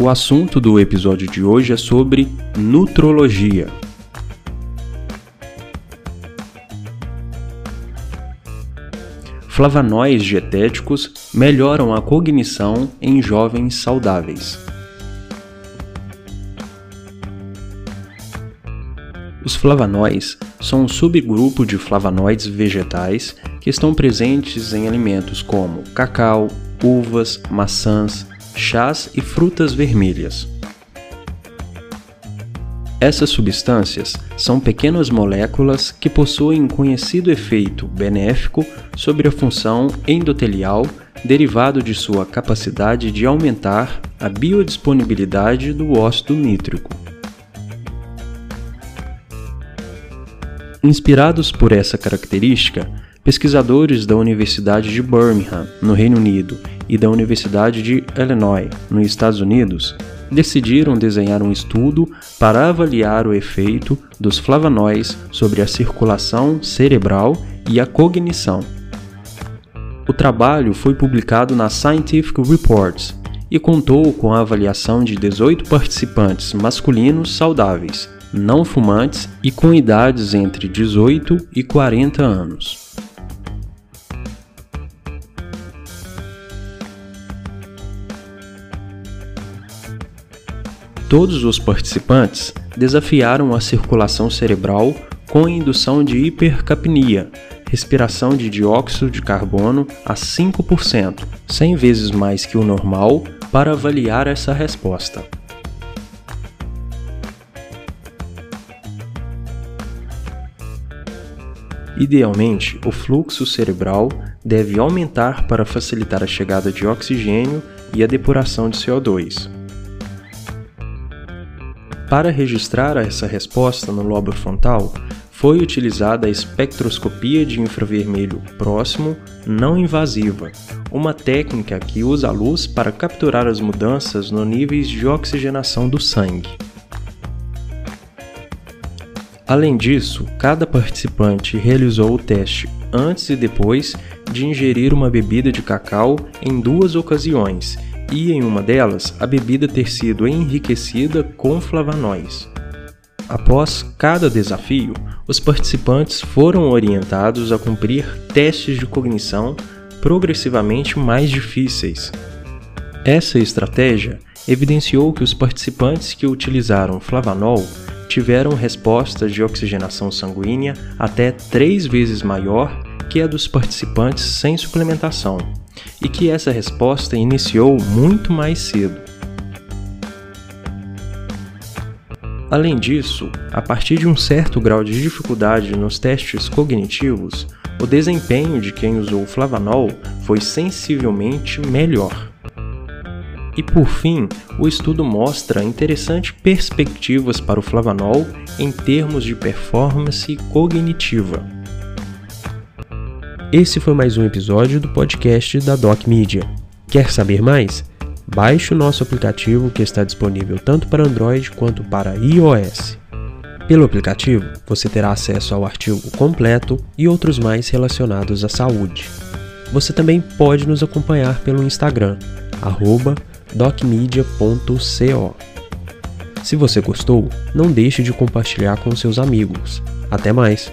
O assunto do episódio de hoje é sobre nutrologia. Flavanoides dietéticos melhoram a cognição em jovens saudáveis. Os flavanoides são um subgrupo de flavonoides vegetais que estão presentes em alimentos como cacau, uvas, maçãs, chás e frutas vermelhas. Essas substâncias são pequenas moléculas que possuem um conhecido efeito benéfico sobre a função endotelial derivado de sua capacidade de aumentar a biodisponibilidade do óxido nítrico. Inspirados por essa característica, pesquisadores da Universidade de Birmingham, no Reino Unido, e da Universidade de Illinois, nos Estados Unidos, decidiram desenhar um estudo para avaliar o efeito dos flavonoides sobre a circulação cerebral e a cognição. O trabalho foi publicado na Scientific Reports e contou com a avaliação de 18 participantes masculinos saudáveis, não fumantes e com idades entre 18 e 40 anos. Todos os participantes desafiaram a circulação cerebral com indução de hipercapnia, respiração de dióxido de carbono a 5%, 100 vezes mais que o normal, para avaliar essa resposta. Idealmente, o fluxo cerebral deve aumentar para facilitar a chegada de oxigênio e a depuração de CO2. Para registrar essa resposta no lobo frontal, foi utilizada a espectroscopia de infravermelho próximo não invasiva, uma técnica que usa a luz para capturar as mudanças no níveis de oxigenação do sangue. Além disso, cada participante realizou o teste antes e depois de ingerir uma bebida de cacau em duas ocasiões e em uma delas a bebida ter sido enriquecida com flavanoides. Após cada desafio, os participantes foram orientados a cumprir testes de cognição progressivamente mais difíceis. Essa estratégia evidenciou que os participantes que utilizaram flavanol tiveram respostas de oxigenação sanguínea até três vezes maior que a dos participantes sem suplementação, e que essa resposta iniciou muito mais cedo. Além disso, a partir de um certo grau de dificuldade nos testes cognitivos, o desempenho de quem usou flavanol foi sensivelmente melhor. E por fim, o estudo mostra interessantes perspectivas para o flavanol em termos de performance cognitiva. Esse foi mais um episódio do podcast da Doc Media. Quer saber mais? Baixe o nosso aplicativo que está disponível tanto para Android quanto para iOS. Pelo aplicativo, você terá acesso ao artigo completo e outros mais relacionados à saúde. Você também pode nos acompanhar pelo Instagram, docmedia.co. Se você gostou, não deixe de compartilhar com seus amigos. Até mais!